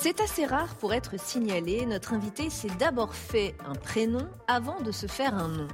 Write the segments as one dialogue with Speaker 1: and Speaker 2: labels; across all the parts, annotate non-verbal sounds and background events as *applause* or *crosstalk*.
Speaker 1: C'est assez rare pour être signalé. Notre invité s'est d'abord fait un prénom avant de se faire un nom.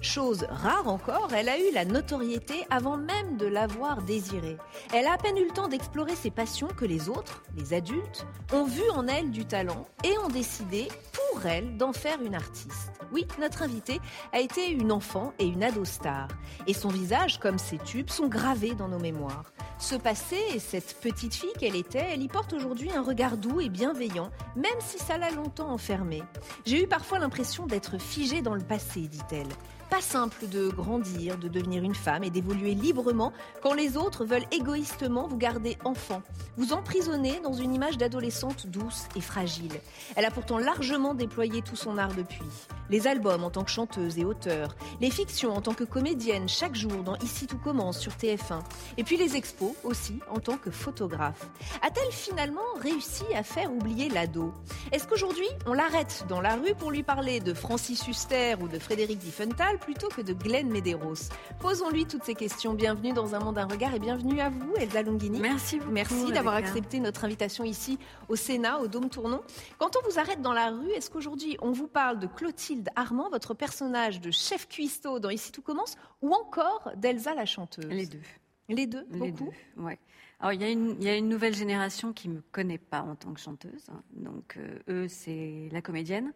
Speaker 1: Chose rare encore, elle a eu la notoriété avant même de l'avoir désirée. Elle a à peine eu le temps d'explorer ses passions que les autres, les adultes, ont vu en elle du talent et ont décidé pour elle d'en faire une artiste. Oui, notre invitée a été une enfant et une ado star. Et son visage, comme ses tubes, sont gravés dans nos mémoires. Ce passé et cette petite fille qu'elle était, elle y porte aujourd'hui un regard doux et bienveillant, même si ça l'a longtemps enfermée. J'ai eu parfois l'impression d'être figée dans le passé, dit-elle. Pas simple de grandir, de devenir une femme et d'évoluer librement quand les autres veulent égoïstement vous garder enfant, vous emprisonner dans une image d'adolescente douce et fragile. Elle a pourtant largement déployé tout son art depuis. Les albums en tant que chanteuse et auteure, les fictions en tant que comédienne chaque jour dans Ici tout commence sur TF1, et puis les expos aussi en tant que photographe. A-t-elle finalement réussi à faire oublier l'ado Est-ce qu'aujourd'hui on l'arrête dans la rue pour lui parler de Francis Huster ou de Frédéric Diffenthal plutôt que de Glenn Medeiros? Posons-lui toutes ces questions. Bienvenue dans Un monde, un regard et bienvenue à vous, Elsa Longini.
Speaker 2: Merci beaucoup.
Speaker 1: Merci d'avoir accepté notre invitation ici au Sénat, au Dôme Tournon. Quand on vous arrête dans la rue, est-ce qu'aujourd'hui on vous parle de Clotilde Armand, votre personnage de chef cuistot dans Ici tout commence, ou encore d'Elsa la chanteuse?
Speaker 2: Les deux.
Speaker 1: Les deux,
Speaker 2: Les
Speaker 1: beaucoup.
Speaker 2: deux, ouais. Alors, il y, a une, il y a une nouvelle génération qui ne me connaît pas en tant que chanteuse. hein. Donc, euh, eux, c'est la comédienne.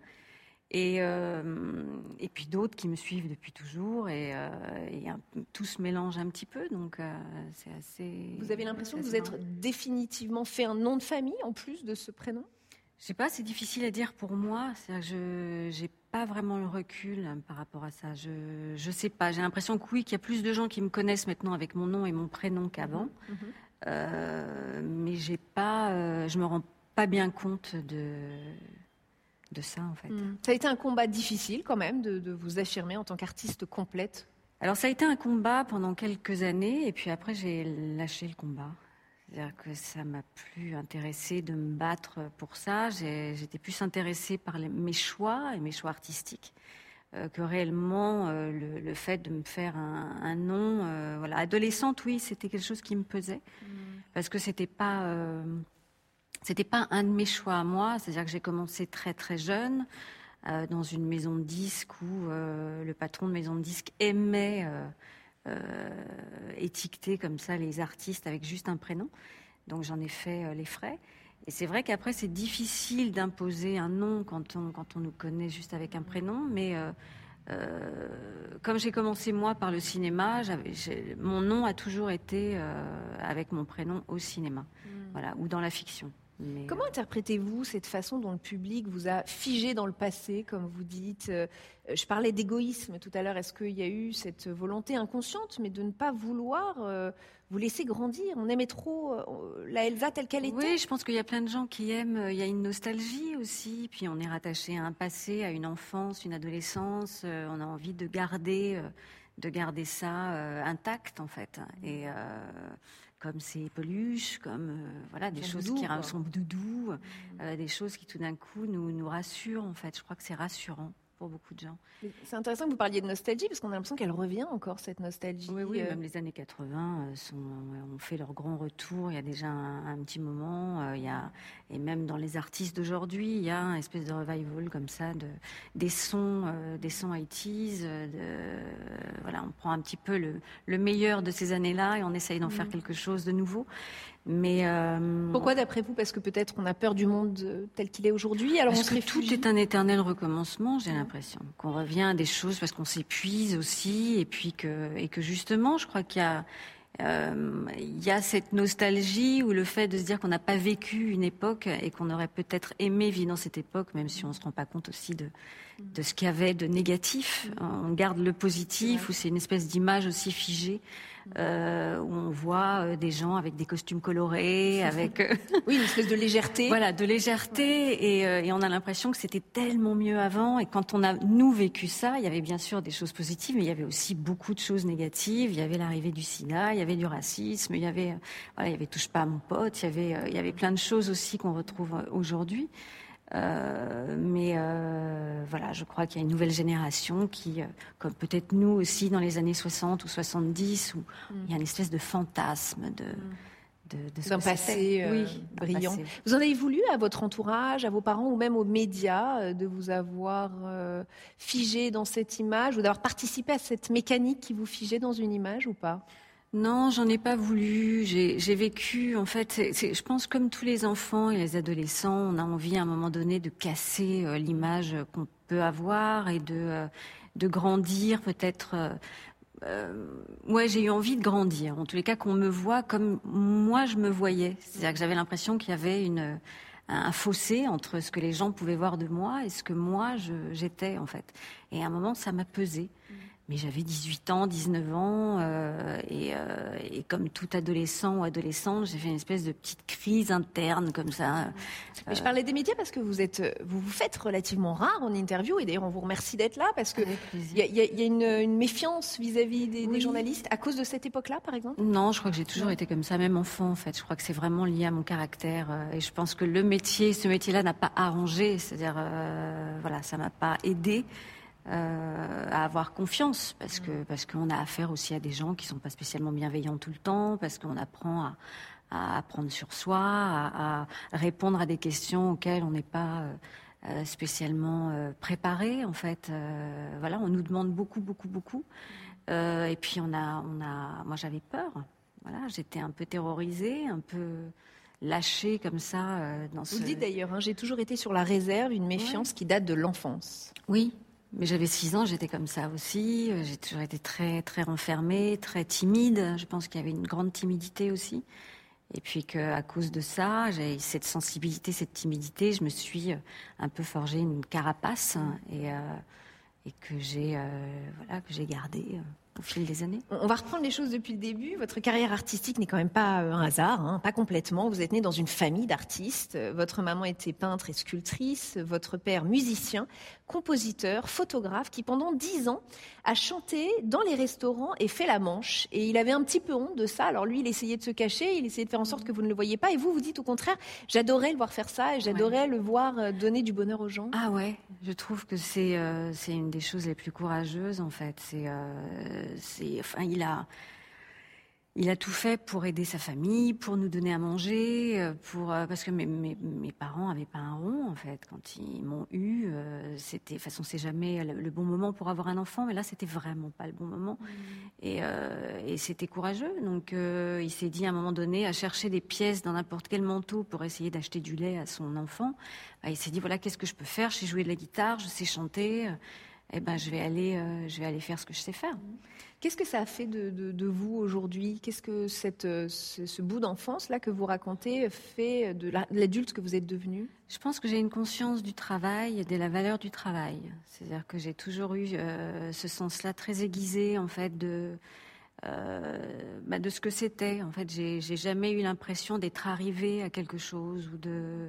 Speaker 2: Et, euh, et puis d'autres qui me suivent depuis toujours. Et, euh, et un- tout se mélange un petit peu. Donc, c'est assez.
Speaker 1: Vous avez l'impression que vous êtes
Speaker 2: marrant.
Speaker 1: définitivement fait un nom de famille en plus de ce prénom?
Speaker 2: Je sais pas, c'est difficile à dire pour moi. C'est-à-dire que je n'ai pas vraiment le recul hein, par rapport à ça. Je ne sais pas. J'ai l'impression que oui, qu'il y a plus de gens qui me connaissent maintenant avec mon nom et mon prénom qu'avant.
Speaker 1: Mhm.
Speaker 2: Mais j'ai pas, euh, je me rends pas bien compte de, de ça en fait.
Speaker 1: Ça a été un combat difficile quand même de, de vous affirmer en tant qu'artiste complète.
Speaker 2: Alors ça a été un combat pendant quelques années et puis après j'ai lâché le combat. C'est-à-dire que ça m'a plus intéressé de me battre pour ça. J'étais plus intéressée par les- mes choix et mes choix artistiques euh, que réellement euh, le, le fait de me faire un, un nom. euh, voilà, adolescente, oui, c'était quelque chose qui me pesait parce que c'était pas euh, c'était pas un de mes choix à moi. C'est-à-dire que j'ai commencé très très jeune euh, dans une maison de disques où euh, le patron de maison de disques aimait euh, euh, étiqueter comme ça les artistes avec juste un prénom. Donc j'en ai fait euh, les frais. Et c'est vrai qu'après c'est difficile d'imposer un nom quand on quand on nous connaît juste avec un prénom, mais euh, euh, comme j'ai commencé moi par le cinéma, mon nom a toujours été euh, avec mon prénom au cinéma, voilà, ou dans la fiction. Mais,
Speaker 1: Comment interprétez-vous cette façon dont le public vous a figé dans le passé, comme vous dites Euh, Je parlais d'égoïsme tout à l'heure. Est-ce qu'il y a eu cette volonté inconsciente, mais de ne pas vouloir euh, vous laisser grandir? On aimait trop euh, la Elsa telle qu'elle était
Speaker 2: Oui, je pense qu'il y a plein de gens qui aiment. euh, Il y a une nostalgie aussi. Puis on est rattaché à un passé, à une enfance, une adolescence. euh, On a envie de garder, euh, de garder ça euh, intact en fait. Et euh, comme c'est peluche, comme euh, voilà des choses
Speaker 1: doudou,
Speaker 2: qui
Speaker 1: quoi.
Speaker 2: sont doudou, euh, des choses qui tout d'un coup nous nous rassurent en fait. Je crois que c'est rassurant pour beaucoup de gens.
Speaker 1: C'est intéressant que vous parliez de nostalgie, parce qu'on a l'impression qu'elle revient encore, cette nostalgie.
Speaker 2: Oui, oui,
Speaker 1: Euh,
Speaker 2: même les années 80 euh, sont, ont fait leur grand retour il y a déjà un, un petit moment. euh, il y a, et même dans les artistes d'aujourd'hui, il y a une espèce de revival comme ça, de, des sons, des sons 80s. euh, de- voilà, on prend un petit peu le, le meilleur de ces années-là et on essaye d'en faire quelque chose de nouveau. Mais
Speaker 1: pourquoi, d'après vous? Parce que peut-être on a peur du monde tel qu'il est aujourd'hui. Alors
Speaker 2: parce que tout est un éternel recommencement, j'ai l'impression. Qu'on revient à des choses parce qu'on s'épuise aussi, et puis que et que justement, je crois qu'il y a euh, y a cette nostalgie ou le fait de se dire qu'on n'a pas vécu une époque et qu'on aurait peut-être aimé vivre dans cette époque, même si on ne se rend pas compte aussi de, de ce qu'il y avait de négatif. On garde le positif, ou c'est une espèce d'image aussi figée euh, où on voit euh, des gens avec des costumes colorés, *laughs* avec
Speaker 1: euh, *laughs* oui une espèce de légèreté.
Speaker 2: voilà, de légèreté, et, et, on a l'impression que c'était tellement mieux avant. Et quand on a nous vécu ça, il y avait bien sûr des choses positives, mais il y avait aussi beaucoup de choses négatives. Il y avait l'arrivée du SIDA, il y avait du racisme, il y avait voilà, il y avait touche pas à mon pote, il y avait il y avait plein de choses aussi qu'on retrouve aujourd'hui. Euh, mais euh, voilà, je crois qu'il y a une nouvelle génération qui, euh, comme peut-être nous aussi dans les années 60 ou 70, où mm. il y a une espèce de fantasme de. Mm.
Speaker 1: De, d'un passé brillant. Vous en avez voulu à votre entourage, à vos parents ou même aux médias de vous avoir figé dans cette image ou d'avoir participé à cette mécanique qui vous figeait dans une image ou pas?
Speaker 2: Non, j'en ai pas voulu. J'ai vécu, en fait, je pense comme tous les enfants et les adolescents, on a envie à un moment donné de casser euh, l'image qu'on peut avoir et de, euh, de grandir peut-être. Euh, euh, ouais, j'ai eu envie de grandir. En tous les cas, qu'on me voit comme moi je me voyais. C'est-à-dire que j'avais l'impression qu'il y avait une, un fossé entre ce que les gens pouvaient voir de moi et ce que moi j'étais en fait. Et à un moment, ça m'a pesé. Mais j'avais 18 ans, 19 ans, euh, euh, et, comme tout adolescent ou adolescente, j'ai fait une espèce de petite crise interne comme ça.
Speaker 1: Mais je parlais des médias parce que vous êtes, vous vous faites relativement rare en interview, et d'ailleurs on vous remercie d'être là parce que il y, a, une, méfiance vis-à-vis des, journalistes à cause de cette époque-là, par exemple?
Speaker 2: Non, je crois que j'ai toujours été comme ça, même enfant en fait. Je crois que c'est vraiment lié à mon caractère, euh, et je pense que le métier, ce métier-là n'a pas arrangé, c'est-à-dire voilà, ça m'a pas aidé. Euh, à avoir confiance parce que parce qu'on a affaire aussi à des gens qui sont pas spécialement bienveillants tout le temps parce qu'on apprend à, à, apprendre sur soi à, répondre à des questions auxquelles on n'est pas euh, euh, spécialement préparé en fait. Voilà on nous demande beaucoup beaucoup beaucoup. Et puis on a on a moi j'avais peur. Voilà j'étais un peu terrorisée un peu lâchée comme ça dans
Speaker 1: ce... Vous dites d'ailleurs, hein, j'ai toujours été sur la réserve, une méfiance qui date de l'enfance.
Speaker 2: Oui, mais j'avais 6 ans, j'étais comme ça aussi. J'ai toujours été très, très renfermée, très timide. Je pense qu'il y avait une grande timidité aussi. Et puis qu'à cause de ça, j'ai cette sensibilité, cette timidité, je me suis euh, un peu forgé une carapace et, euh, que j'ai euh, voilà, que j'ai gardé au fil des années.
Speaker 1: On va reprendre les choses depuis le début. Votre carrière artistique n'est quand même pas euh, un hasard, hein, pas complètement. Vous êtes né dans une famille d'artistes. Votre maman était peintre et sculptrice, votre père musicien, compositeur, photographe, qui pendant dix ans a chanté dans les restaurants et fait la manche. Et il avait un petit peu honte de ça. Alors lui, il essayait de se cacher, il essayait de faire en sorte que vous ne le voyiez pas. Et vous, vous dites au contraire, j'adorais le voir faire ça et j'adorais le voir euh, donner du bonheur aux gens.
Speaker 2: Ah ouais, je trouve que c'est euh, c'est une des choses les plus courageuses en fait. C'est c'est, enfin, il a, il a tout fait pour aider sa famille, pour nous donner à manger, euh, pour euh, parce que mes, mes, parents avaient pas un rond en fait quand ils m'ont eu. Euh, c'était, de toute façon, c'est jamais le, bon moment pour avoir un enfant, mais là, c'était vraiment pas le bon moment. Mmh. Et, et c'était courageux. Donc, il s'est dit à un moment donné à chercher des pièces dans n'importe quel manteau pour essayer d'acheter du lait à son enfant. Bah, il s'est dit voilà, qu'est-ce que je peux faire? Je sais jouer de la guitare, je sais chanter. Eh ben, je vais aller, je vais aller faire ce que je sais faire.
Speaker 1: Qu'est-ce que ça a fait de, vous aujourd'hui? Qu'est-ce que cette, euh, ce, bout d'enfance-là que vous racontez fait de l'adulte que vous êtes devenu?
Speaker 2: Je pense que j'ai une conscience du travail, de la valeur du travail. C'est-à-dire que j'ai toujours eu euh, ce sens-là très aiguisé, en fait, de, euh, bah, de ce que c'était. En fait, j'ai jamais eu l'impression d'être arrivé à quelque chose ou de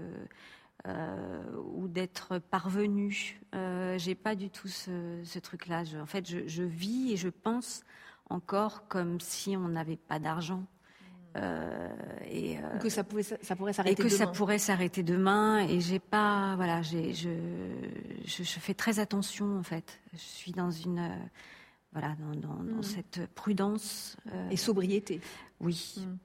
Speaker 2: euh, ou d'être parvenu. Euh, j'ai pas du tout ce, truc-là. en fait, je, vis et je pense encore comme si on n'avait pas d'argent.
Speaker 1: Euh, et que ça pouvait, ça pourrait s'arrêter
Speaker 2: et que ça pourrait s'arrêter demain. Et j'ai pas, voilà, j'ai, je, je, fais très attention en fait. Je suis dans une, voilà, dans, dans, mm. cette prudence
Speaker 1: et sobriété.
Speaker 2: Oui. Mm.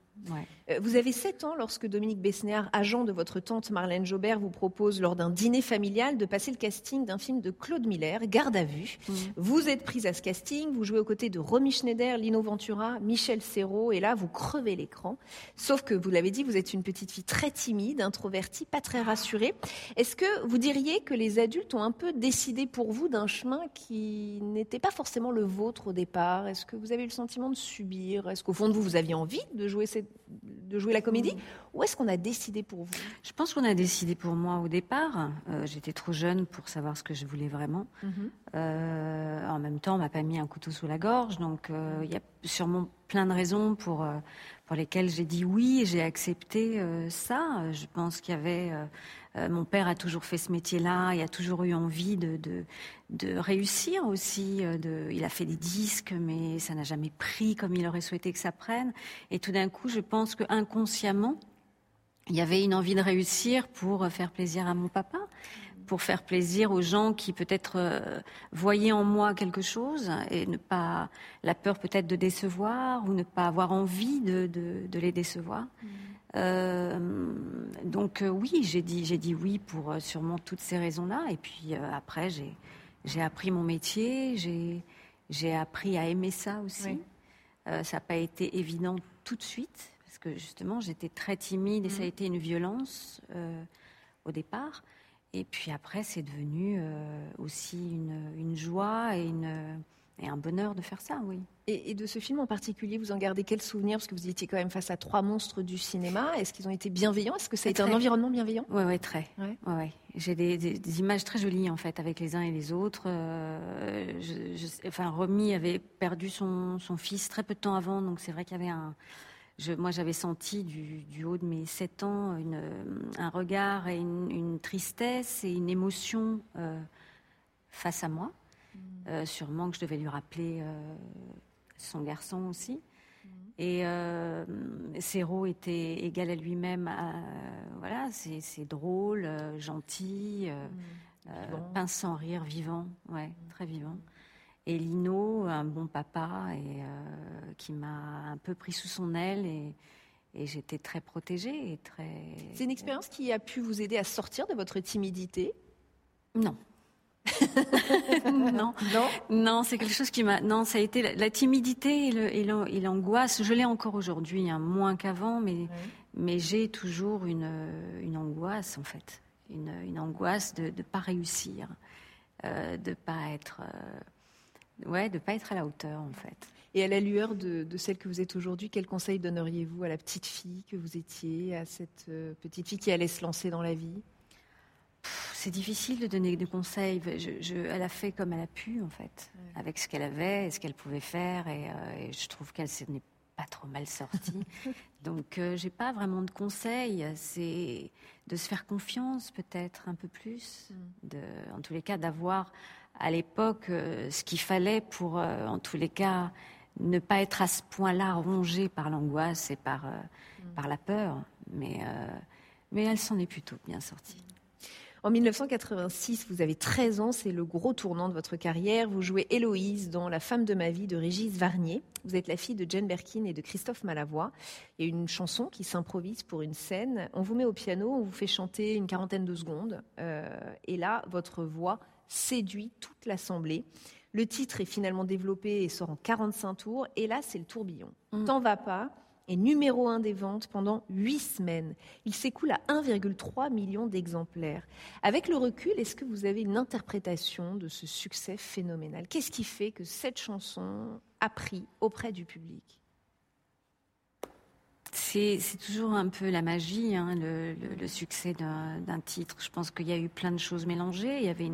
Speaker 1: Euh, vous avez 7 ans lorsque Dominique Besnéard, agent de votre tante Marlène Jobert, vous propose lors d'un dîner familial de passer le casting d'un film de Claude Miller, Garde à vue. Mm. Vous êtes prise à ce casting, vous jouez aux côtés de Romy Schneider, Lino Ventura, Michel Serrault, et là vous crevez l'écran. Sauf que vous l'avez dit, vous êtes une petite fille très timide, introvertie, pas très rassurée. Est-ce que vous diriez que les adultes ont un peu décidé pour vous d'un chemin qui n'était pas forcément le vôtre au départ? Est-ce que vous avez eu le sentiment de subir? Est-ce qu'au fond de vous, vous aviez envie de jouer cette de jouer la comédie. Ou est-ce qu'on a décidé pour vous?
Speaker 2: Je pense qu'on a décidé pour moi au départ. Euh, j'étais trop jeune pour savoir ce que je voulais vraiment. Mm-hmm. Euh, en même temps, on m'a pas mis un couteau sous la gorge, donc euh, il y a sûrement plein de raisons pour pour lesquelles j'ai dit oui et j'ai accepté ça. Je pense qu'il y avait euh, mon père a toujours fait ce métier-là, il a toujours eu envie de, de, réussir aussi. Euh, il a fait des disques, mais ça n'a jamais pris comme il aurait souhaité que ça prenne. Et tout d'un coup, je pense que inconsciemment, il y avait une envie de réussir pour faire plaisir à mon papa, pour faire plaisir aux gens qui peut-être euh, voyaient en moi quelque chose et ne pas la peur peut-être de décevoir ou ne pas avoir envie de, de, les décevoir. Mmh. Euh, donc euh, oui, j'ai dit, j'ai dit oui pour euh, sûrement toutes ces raisons-là. Et puis après, j'ai, j'ai appris mon métier, j'ai, j'ai appris à aimer ça aussi. ça n'a pas été évident tout de suite, parce que justement, j'étais très timide et ça a mmh. été une violence au départ. Et puis après, c'est devenu aussi une, une, joie et, une, et un bonheur de faire ça, oui.
Speaker 1: Et, de ce film en particulier, vous en gardez quel souvenir? Parce que vous étiez quand même face à trois monstres du cinéma. Est-ce qu'ils ont été bienveillants? Est-ce que ça a été un environnement bienveillant?
Speaker 2: Oui, ouais, très. Ouais. Ouais, J'ai des, images très jolies en fait avec les uns et les autres. Euh, enfin, Romy avait perdu son, fils très peu de temps avant, donc c'est vrai qu'il y avait un. moi, j'avais senti du, haut de mes sept ans une, un regard et une, tristesse et une émotion euh, face à moi. Mm. Euh, sûrement que je devais lui rappeler son garçon aussi. Mhm. Et euh, était égal à lui-même. voilà, c'est drôle, euh, gentil, euh, euh, pince sans rire, vivant, ouais, mhm. très vivant. Et Lino, un bon papa, et qui m'a un peu pris sous son aile et, et j'étais très protégée et très.
Speaker 1: C'est une expérience qui a pu vous aider à sortir de votre timidité?
Speaker 2: Non. *laughs* non, non, non, c'est quelque chose qui m'a. Non, ça a été la, timidité et l'angoisse. Je l'ai encore aujourd'hui, hein, moins qu'avant, mais mais j'ai toujours une, une angoisse en fait, une, une angoisse de ne pas réussir, euh, de pas être, euh, ouais, de pas être à la hauteur en fait.
Speaker 1: Et à la lueur de, de celle que vous êtes aujourd'hui, quel conseil donneriez-vous à la petite fille que vous étiez, à cette euh, petite fille qui allait se lancer dans la vie?
Speaker 2: C'est difficile de donner des conseils. elle a fait comme elle a pu, en fait, avec ce qu'elle avait et ce qu'elle pouvait faire. Et, euh, je trouve qu'elle n'est pas trop mal sortie. *laughs* Donc, euh, j'ai pas vraiment de conseils. C'est de se faire confiance, peut-être un peu plus. Mm. De, en tous les cas, d'avoir à l'époque euh, ce qu'il fallait pour, en tous les cas, ne pas être à ce point-là rongée par l'angoisse et par, mm. par la peur. Mais, mais elle s'en est plutôt bien sortie.
Speaker 1: En 1986, vous avez 13 ans, c'est le gros tournant de votre carrière. Vous jouez Héloïse dans La femme de ma vie de Régis Varnier. Vous êtes la fille de Jane Birkin et de Christophe Malavoie. Il y a une chanson qui s'improvise pour une scène. On vous met au piano, on vous fait chanter une quarantaine de secondes. Euh, et là, votre voix séduit toute l'assemblée. Le titre est finalement développé et sort en 45 tours. Et là, c'est le tourbillon. Mmh. T'en vas pas est numéro un des ventes pendant huit semaines. Il s'écoule à 1,3 million d'exemplaires. Avec le recul, est-ce que vous avez une interprétation de ce succès phénoménal? Qu'est-ce qui fait que cette chanson a pris auprès du public?
Speaker 2: C'est toujours un peu la magie, hein, le, succès d'un titre. Je pense qu'il y a eu plein de choses mélangées. Il y avait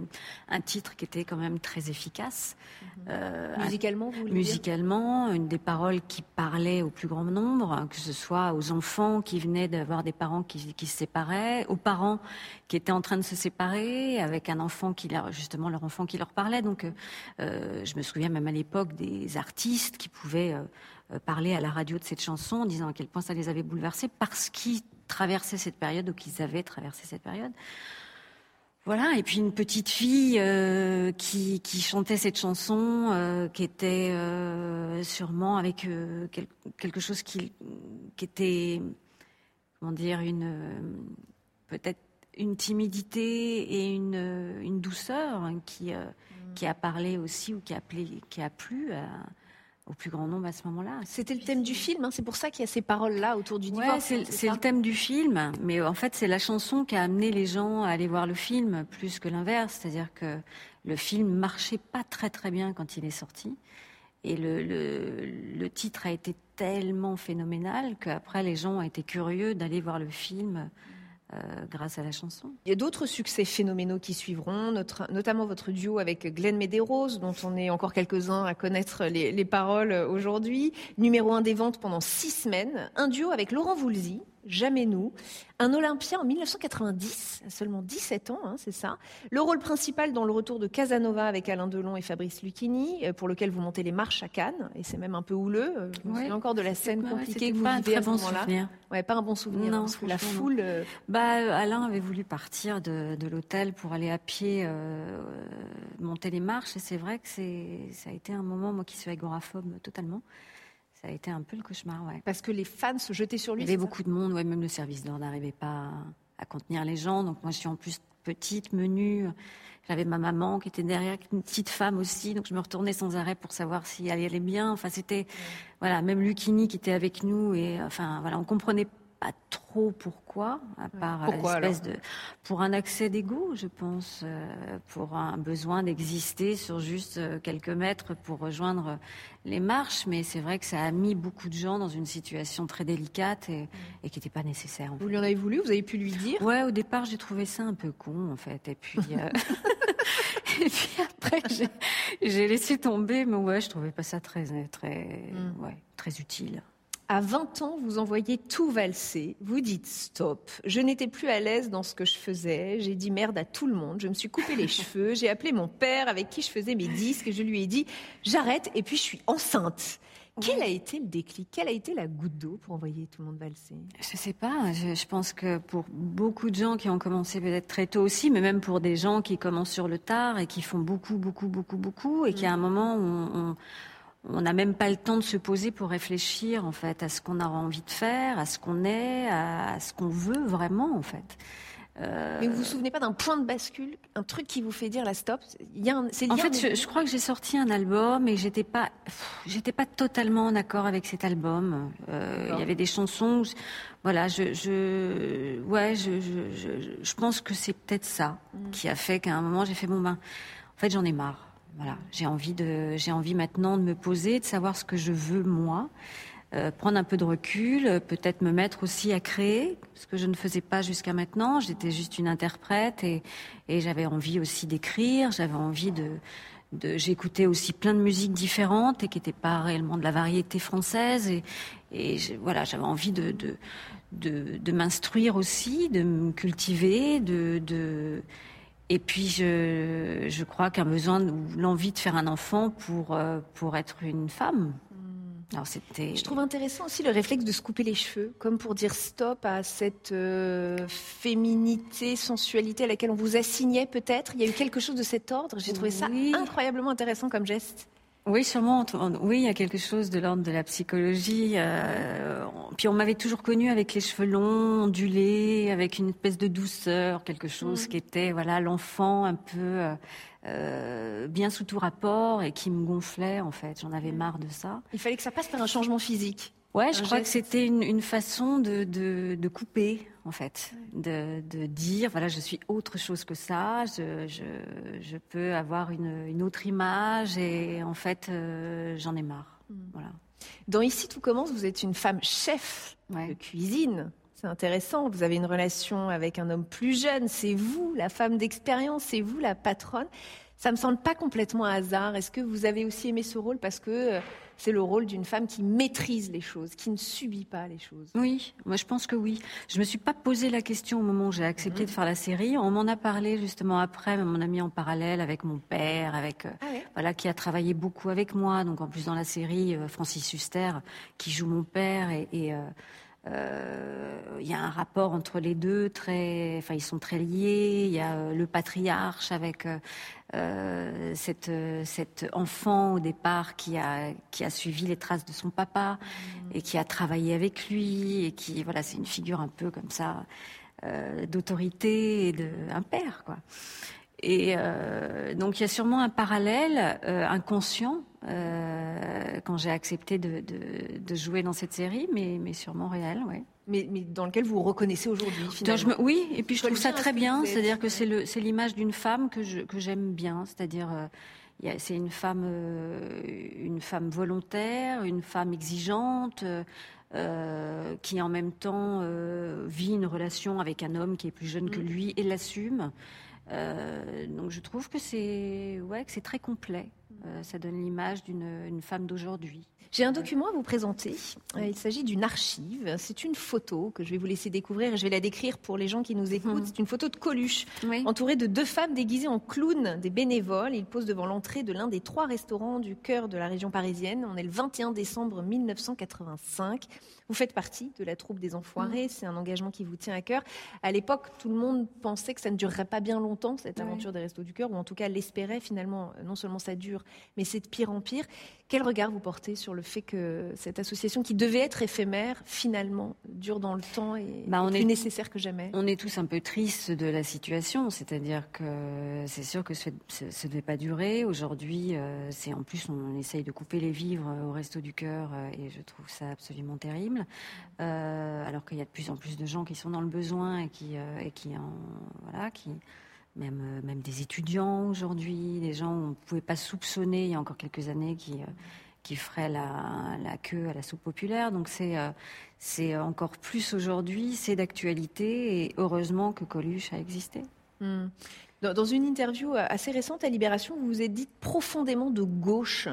Speaker 2: un titre qui était quand même très efficace.
Speaker 1: Mhm. Euh, musicalement, vous voulez
Speaker 2: Musicalement, une des paroles qui parlaient au plus grand nombre, que ce soit aux enfants qui venaient d'avoir des parents qui, se séparaient, aux parents qui étaient en train de se séparer, avec un enfant qui leur, justement leur enfant qui leur parlait. Donc, euh, je me souviens même à l'époque des artistes qui pouvaient euh, parler à la radio de cette chanson en disant à quel point ça les avait bouleversés parce qu'ils traversaient cette période ou qu'ils avaient traversé cette période. Voilà, et puis une petite fille euh, qui, qui, chantait cette chanson, euh, qui était euh, sûrement avec euh, quel, quelque chose qui, qui, était, comment dire, une peut-être une timidité et une, une douceur hein, qui, mm. qui a parlé aussi ou qui a, appelé, qui a plu à, au plus grand nombre à ce moment-là.
Speaker 1: C'était le thème du film, hein, c'est pour ça qu'il y a ces paroles-là autour du
Speaker 2: ouais, C'est le thème du film, mais en fait c'est la chanson qui a amené les gens à aller voir le film plus que l'inverse, c'est-à-dire que le film marchait pas très très bien quand il est sorti, et le, le, le titre a été tellement phénoménal qu'après les gens ont été curieux d'aller voir le film euh, grâce à la chanson.
Speaker 1: Il y a d'autres succès phénoménaux qui suivront, notamment votre duo avec Glenn Medeiros, dont on est encore quelques-uns à connaître les, paroles aujourd'hui. Numéro un des ventes pendant six semaines. Un duo avec Laurent Voulzy, Jamais nous. Un Olympien en 1990, à seulement 17 ans, hein, c'est ça. Le rôle principal dans le retour de Casanova avec Alain Delon et Fabrice Lucchini, euh, pour lequel vous montez les marches à Cannes, et c'est même un peu houleux. Euh, me souviens encore de la scène compliquée que vous vivez à ce moment-là. Ouais, pas un bon souvenir. Non, parce que la foule. Euh,
Speaker 2: bah, Alain avait voulu partir de, l'hôtel pour aller à pied monter les marches, et c'est vrai que c'est, ça a été un moment, moi qui suis agoraphobe totalement. Ça a été un peu le cauchemar, ouais.
Speaker 1: Parce que les fans se jetaient sur lui.
Speaker 2: Il y avait beaucoup de monde, ouais, même le service d'ordre n'arrivait pas à, contenir les gens. Donc moi, je suis en plus petite, menue. J'avais ma maman qui était derrière, une petite femme aussi, donc je me retournais sans arrêt pour savoir si elle allait bien. Enfin, c'était, voilà, même Lucini qui était avec nous et, enfin, voilà, on comprenait pas trop pourquoi, à part l'espèce de pour un accès d'ego, je pense, euh, pour un besoin d'exister sur juste euh, quelques mètres pour rejoindre les marches. Mais c'est vrai que ça a mis beaucoup de gens dans une situation très délicate et, qui n'était pas nécessaire.
Speaker 1: Vous lui en avez voulu Vous avez pu lui dire?
Speaker 2: Ouais, au départ, j'ai trouvé ça un peu con, en fait. Et puis. Euh, *laughs* et puis après, j'ai laissé tomber, mais ouais, je trouvais pas ça très, très, mm. ouais, très utile.
Speaker 1: À 20 ans, vous envoyez tout valser. Vous dites stop. Je n'étais plus à l'aise dans ce que je faisais. J'ai dit merde à tout le monde. Je me suis coupé les *laughs* cheveux. J'ai appelé mon père avec qui je faisais mes disques et je lui ai dit j'arrête et puis je suis enceinte. Quel a été le déclic? Quelle a été la goutte d'eau pour envoyer tout le monde valser?
Speaker 2: Je sais pas. Je, pense que pour beaucoup de gens qui ont commencé peut-être très tôt aussi, mais même pour des gens qui commencent sur le tard et qui font beaucoup, beaucoup, beaucoup, beaucoup, et qui à un mm. moment on on n'a même pas le temps de se poser pour réfléchir en fait à ce qu'on a envie de faire, à ce qu'on est, à ce qu'on veut vraiment en fait.
Speaker 1: Euh... Mais vous vous souvenez pas d'un point de bascule, un truc qui vous fait dire la stop Il y a
Speaker 2: un, En fait, je, crois que j'ai sorti un album et j'étais pas, j'étais pas totalement en accord avec cet album. Euh, il y avait des chansons, voilà, je, je, ouais, je, je, je pense que c'est peut-être ça mm. qui a fait qu'à un moment j'ai fait bon ben, en fait j'en ai marre. Voilà, j'ai envie de, j'ai envie maintenant de me poser, de savoir ce que je veux moi, euh, prendre un peu de recul, peut-être me mettre aussi à créer, ce que je ne faisais pas jusqu'à maintenant. J'étais juste une interprète et, et j'avais envie aussi d'écrire, j'avais envie de, de j'écoutais aussi plein de musiques différentes et qui n'étaient pas réellement de la variété française. Et, voilà, j'avais envie de, de, de, m'instruire aussi, de me cultiver, de et puis je, je crois qu'un besoin ou l'envie de faire un enfant pour, euh, pour être une femme.
Speaker 1: Hmm. Alors c'était. Je trouve intéressant aussi le réflexe de se couper les cheveux, comme pour dire stop à cette euh, féminité, sensualité à laquelle on vous assignait peut-être. Il y a eu quelque chose de cet ordre. J'ai trouvé ça incroyablement intéressant comme geste.
Speaker 2: Oui, sûrement. Oui, il y a quelque chose de l'ordre de la psychologie. Euh, puis on m'avait toujours connue avec les cheveux longs, ondulés, avec une espèce de douceur, quelque chose mm. qui était voilà l'enfant un peu euh, euh, bien sous tout rapport et qui me gonflait en fait. J'en avais marre de ça.
Speaker 1: Il fallait que ça passe par un changement physique.
Speaker 2: Ouais, je crois que c'était une, une, façon de, de, de, couper, en fait, de, de, dire voilà, je suis autre chose que ça, je, je, je peux avoir une, une, autre image et en fait, euh, j'en ai marre. Mm. Voilà.
Speaker 1: Dans Ici tout commence, vous êtes une femme chef de cuisine. C'est intéressant. Vous avez une relation avec un homme plus jeune. C'est vous, la femme d'expérience. C'est vous, la patronne. Ça me semble pas complètement hasard. Est-ce que vous avez aussi aimé ce rôle parce que euh, c'est le rôle d'une femme qui maîtrise les choses, qui ne subit pas les choses.
Speaker 2: Oui, moi je pense que oui. Je me suis pas posé la question au moment où j'ai accepté mhm. de faire la série. On m'en a parlé justement après, mais on a mis en parallèle avec mon père, avec euh, ah voilà qui a travaillé beaucoup avec moi. Donc en plus dans la série, euh, Francis Huster qui joue mon père et, et il y a un rapport entre les deux très, enfin ils sont très liés. Il y a le patriarche avec cette, cet enfant au départ qui a qui a suivi les traces de son papa et qui a travaillé avec lui et qui voilà c'est une figure un peu comme ça d'autorité et de un père. Et euh, donc il y a sûrement un parallèle euh, inconscient euh, quand j'ai accepté de, de, jouer dans cette série, mais, mais sûrement réel, ouais.
Speaker 1: Mais, mais, dans lequel vous vous reconnaissez aujourd'hui,
Speaker 2: Oui, et puis je trouve ça très bien, c'est-à-dire que c'est l'image d'une femme que j'aime bien, c'est-à-dire c'est une femme, une femme volontaire, une femme exigeante. qui en même temps vit une relation avec un homme qui est plus jeune que mm. lui et l'assume. Euh, donc je trouve que c'est ouais, que c'est très complet. Euh, ça donne l'image d'une femme d'aujourd'hui.
Speaker 1: J'ai un document à vous présenter. Euh, il s'agit d'une archive. C'est une photo que je vais vous laisser découvrir et je vais la décrire pour les gens qui nous écoutent. Mhm. C'est une photo de Coluche, entourée de deux femmes déguisées en clowns, des bénévoles. Il pose devant l'entrée de l'un des trois restaurants du cœur de la région parisienne. On est le 21 décembre 1985. Vous faites partie de la troupe des Enfoirés. Mhm. C'est un engagement qui vous tient à cœur. À l'époque, tout le monde pensait que ça ne durerait pas bien longtemps, cette aventure des Restos du Cœur, ou en tout cas l'espérait. Finalement, non seulement ça dure, mais c'est de pire en pire. Quel regard vous portez sur le fait que cette association, qui devait être éphémère, finalement dure dans le temps et bah, est plus nécessaire que jamais
Speaker 2: On est tous un peu tristes de la situation, c'est-à-dire que c'est sûr que ça ne devait pas durer. Aujourd'hui, euh, c'est en plus on essaye de couper les vivres au Resto du Cœur euh, et je trouve ça absolument terrible. Euh, alors qu'il y a de plus en plus de gens qui sont dans le besoin et qui, et qui en, voilà, qui même, même des étudiants aujourd'hui, des gens on ne pouvait pas soupçonner il y a encore quelques années qui, euh, qui feraient la, queue à la soupe populaire. Donc c'est euh, c'est encore plus aujourd'hui, c'est d'actualité et heureusement que Coluche a existé.
Speaker 1: Hmm. Dans une interview assez récente à Libération, vous vous êtes dit profondément de gauche.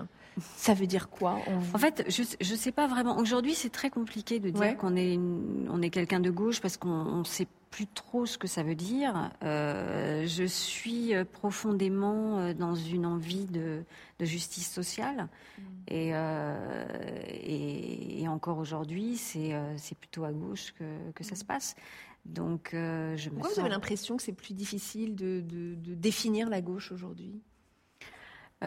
Speaker 1: Ça veut dire quoi
Speaker 2: En fait, je ne sais pas vraiment. Aujourd'hui, c'est très compliqué de dire qu'on est, on est quelqu'un de gauche parce qu'on ne sait plus trop ce que ça veut dire. Euh, je suis euh, profondément euh, dans une envie de, justice sociale. Mm. Et, et, encore aujourd'hui, c'est plutôt à gauche que, ça se passe. Donc, je
Speaker 1: Pourquoi vous avez l'impression que c'est plus difficile de définir la gauche aujourd'hui?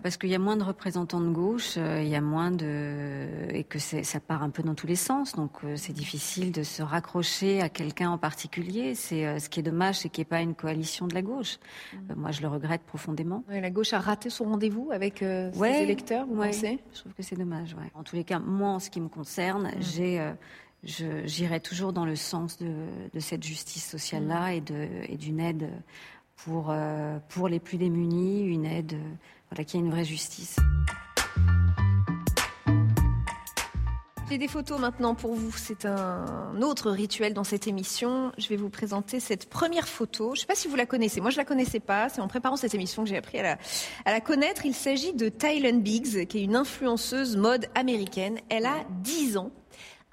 Speaker 2: Parce qu'il y a moins de représentants de gauche, euh, il y a moins de et que ça part un peu dans tous les sens, donc euh, c'est difficile de se raccrocher à quelqu'un en particulier. C'est euh, ce qui est dommage, c'est qu'il n'y ait pas une coalition de la gauche. Mmh. moi, je le regrette profondément.
Speaker 1: la gauche a raté son rendez-vous avec ses électeurs, vous pensez?
Speaker 2: Je trouve que c'est dommage. En tous les cas, moi, en ce qui me concerne, mmh. j'ai j'irai toujours dans le sens de, de cette justice sociale-là mmh. et, d'une aide pour, pour les plus démunis, une aide voilà, qu'il y ait une vraie justice.
Speaker 1: J'ai des photos maintenant pour vous. C'est un autre rituel dans cette émission. Je vais vous présenter cette première photo. Je ne sais pas si vous la connaissez. Moi, je la connaissais pas. C'est en préparant cette émission que j'ai appris à la, à la connaître. Il s'agit de Tylen Biggs, qui est une influenceuse mode américaine. Elle a 10 ans.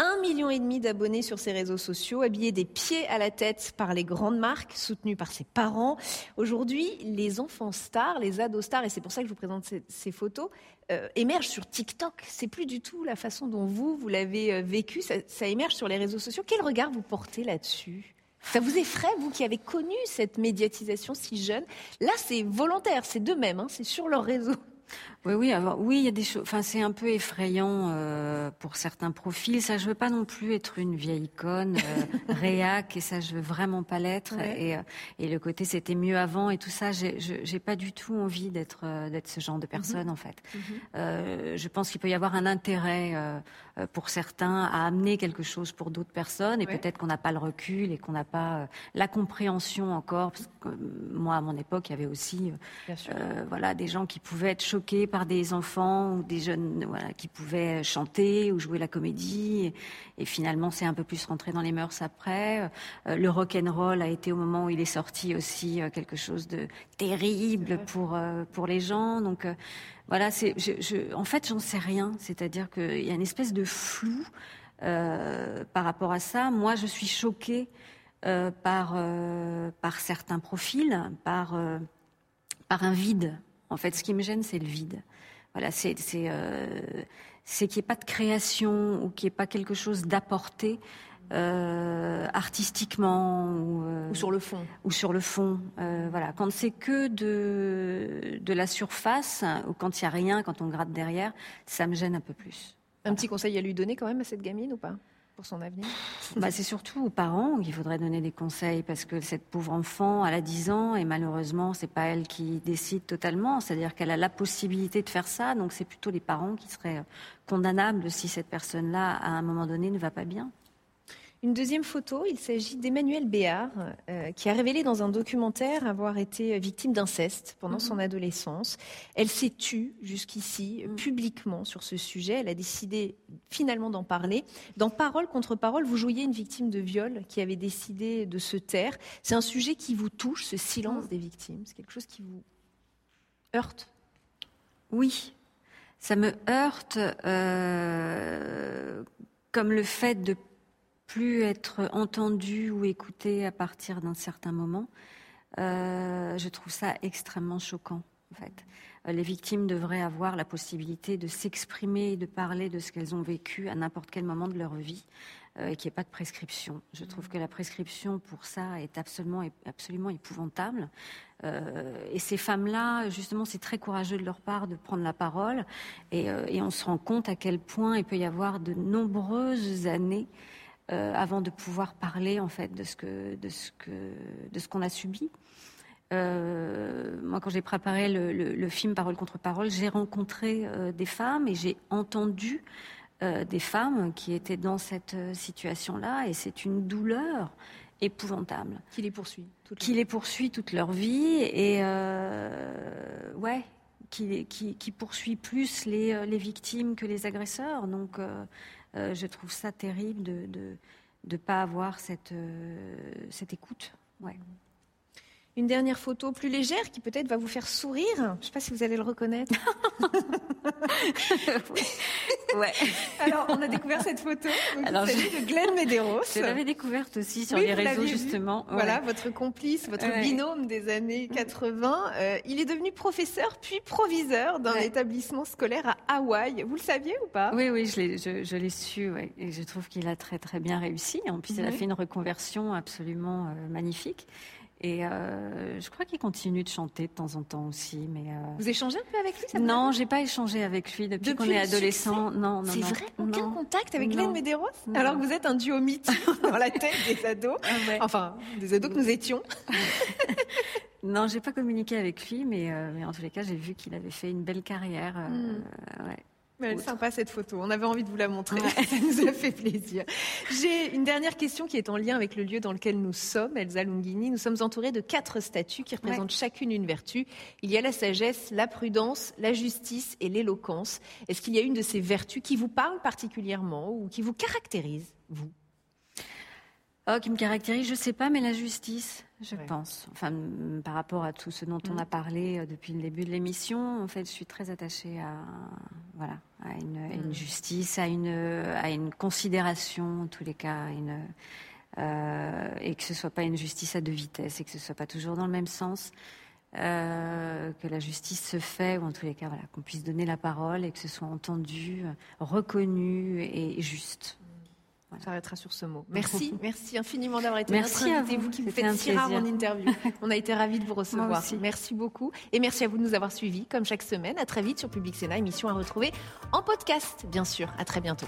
Speaker 1: Un million et demi d'abonnés sur ses réseaux sociaux, habillés des pieds à la tête par les grandes marques, soutenus par ses parents. Aujourd'hui, les enfants stars, les ados stars, et c'est pour ça que je vous présente ces, photos, euh, émergent sur TikTok. C'est plus du tout la façon dont vous, vous l'avez euh, vécu. Ça, ça émerge sur les réseaux sociaux. Quel regard vous portez là-dessus? Ça vous effraie, vous qui avez connu cette médiatisation si jeune? Là, c'est volontaire, c'est d'eux-mêmes, hein, c'est sur leur réseau.
Speaker 2: Oui, oui, oui, il y a des choses. Enfin, c'est un peu effrayant euh, pour certains profils. Ça, je veux pas non plus être une vieille icône euh, *laughs* réac, et ça, je veux vraiment pas l'être. Et, euh, et, le côté c'était mieux avant et tout ça, j'ai pas du tout envie d'être d'être ce genre de personne en fait. Mhm. euh, je pense qu'il peut y avoir un intérêt pour certains à amener quelque chose pour d'autres personnes, et peut-être qu'on n'a pas le recul et qu'on n'a pas la compréhension encore. Parce que moi, à mon époque, il y avait aussi, voilà, des gens qui pouvaient être choqués par des enfants ou des jeunes voilà, qui pouvaient chanter ou jouer la comédie. Et, finalement, c'est un peu plus rentré dans les mœurs après. Euh, le rock and roll a été au moment où il est sorti aussi euh, quelque chose de terrible pour euh, pour les gens. Donc voilà, c'est, je, en fait, j'en sais rien. C'est-à-dire qu'il y a une espèce de flou par rapport à ça. Moi, je suis choquée par par certains profils, par par un vide en fait, ce qui me gêne, c'est le vide. Voilà, c'est c'est euh, qu'il n'y ait pas de création ou qu'il n'y ait pas quelque chose d'apporté. euh, artistiquement ou, euh,
Speaker 1: Ou sur le fond.
Speaker 2: ou sur le fond. Euh, voilà, quand c'est que de de la surface ou quand il y a rien, quand on gratte derrière, ça me gêne un peu plus.
Speaker 1: Un petit conseil à lui donner quand même à cette gamine ou pas? Pour
Speaker 2: Bah, c'est surtout aux parents qu'il faudrait donner des conseils parce que cette pauvre enfant, elle a 10 ans et malheureusement, c'est pas elle qui décide totalement. C'est-à-dire qu'elle a la possibilité de faire ça, donc c'est plutôt les parents qui seraient euh, condamnables si cette personne-là, à un moment donné, ne va pas bien.
Speaker 1: Une deuxième photo, il s'agit d'Emmanuel Béard, euh, qui a révélé dans un documentaire avoir été victime d'inceste pendant son adolescence. Elle s'est tue jusqu'ici euh, publiquement sur ce sujet. Elle a décidé finalement d'en parler. Dans Parole contre Parole, vous jouiez une victime de viol qui avait décidé de se taire. C'est un sujet qui vous touche, ce silence des victimes. C'est quelque chose qui vous heurte?
Speaker 2: Oui, ça me heurte euh, comme le fait de plus être entendu ou écouté à partir d'un certain moment. Euh, je trouve ça extrêmement choquant, en fait. Euh, Les victimes devraient avoir la possibilité de s'exprimer et de parler de ce qu'elles ont vécu à n'importe quel moment de leur vie euh, et qu'il n'y ait pas de prescription. Je trouve que la prescription pour ça est absolument, absolument épouvantable. Et ces femmes-là, justement, c'est très courageux de leur part de prendre la parole. Et on se rend compte à quel point il peut y avoir de nombreuses années euh, avant de pouvoir parler en fait de ce que de ce que de ce qu'on a subi. Euh, moi, quand j'ai préparé le, le- le film Parole contre Parole, j'ai rencontré euh, des femmes et j'ai entendu des femmes qui étaient dans cette situation-là, et c'est une douleur épouvantable
Speaker 1: Qui les poursuit toute
Speaker 2: qui les poursuit toute leur vie et ouais, qui, qui, qui poursuit plus les, les victimes que les agresseurs. Donc, euh, je trouve ça terrible de de de pas avoir cette euh, cette écoute.
Speaker 1: Une dernière photo plus légère qui peut-être va vous faire sourire. Je ne sais pas si vous allez le reconnaître. *laughs*
Speaker 2: ouais.
Speaker 1: Alors, on a découvert cette photo. Donc,
Speaker 2: Alors,
Speaker 1: s'agit de Glenn Medeiros.
Speaker 2: Je l'avais découverte aussi sur
Speaker 1: Oui,
Speaker 2: les réseaux justement. Ouais.
Speaker 1: Voilà, votre complice, votre
Speaker 2: Ouais.
Speaker 1: binôme des années 80. Euh, il est devenu professeur puis proviseur d'un établissement scolaire à Hawaï. Vous le saviez ou pas?
Speaker 2: Oui, oui, je l'ai, je, je su, et je trouve qu'il a très très bien réussi. En plus, il a
Speaker 1: Mhm.
Speaker 2: fait une reconversion absolument euh, magnifique. Et euh, je crois qu'il continue de chanter de temps en temps aussi, mais euh,
Speaker 1: Vous échangez un peu avec lui ça
Speaker 2: non, j'ai pas échangé avec lui depuis,
Speaker 1: Depuis
Speaker 2: qu'on est
Speaker 1: le
Speaker 2: adolescent. Non, non,
Speaker 1: C'est vrai Aucun
Speaker 2: non.
Speaker 1: contact avec Glenn. Medeiros. Alors que vous êtes un duo mythique *laughs* dans la tête des ados.
Speaker 2: Ah ouais.
Speaker 1: Enfin, des ados que nous étions. *laughs*
Speaker 2: Non, j'ai pas communiqué avec lui, mais, euh, mais en tous les cas, j'ai vu qu'il avait fait une belle carrière. euh,
Speaker 1: Mm.
Speaker 2: ouais.
Speaker 1: Mais elle est sympa cette photo. On avait envie de vous la montrer.
Speaker 2: Ouais. *laughs*
Speaker 1: Ça nous a fait plaisir. J'ai une dernière question qui est en lien avec le lieu dans lequel nous sommes, Elsa Lungini. Nous sommes entourés de quatre statues qui représentent chacune une vertu. Il y a la sagesse, la prudence, la justice et l'éloquence. Est-ce qu'il y a une de ces vertus qui vous parle particulièrement ou qui vous caractérise, vous?
Speaker 2: Oh, qui me caractérise, je sais pas, mais la justice, je
Speaker 1: Ouais.
Speaker 2: pense. Enfin, par rapport à tout ce dont on
Speaker 1: Mm.
Speaker 2: a parlé euh, depuis le début de l'émission, en fait, je suis très attachée à, voilà, à une, à une
Speaker 1: Mm.
Speaker 2: justice, à une, à une considération, en tous les cas, à une, euh, et que ce soit pas une justice à deux vitesses, et que ce soit pas toujours dans le même sens. euh, que la justice se fait, ou en tous les cas, voilà, qu'on puisse donner la parole et que ce soit entendu, reconnu et juste.
Speaker 1: On s'arrêtera sur ce mot. Merci, *laughs* merci infiniment d'avoir été
Speaker 2: Merci
Speaker 1: notre
Speaker 2: à vous.
Speaker 1: vous qui vous
Speaker 2: C'était
Speaker 1: faites si rare en interview. *laughs* On a été ravis de vous recevoir.
Speaker 2: aussi.
Speaker 1: Merci beaucoup. Et merci à vous de nous avoir suivis, comme chaque semaine. À très vite sur Public Sénat, émission à retrouver en podcast, bien sûr. À très bientôt.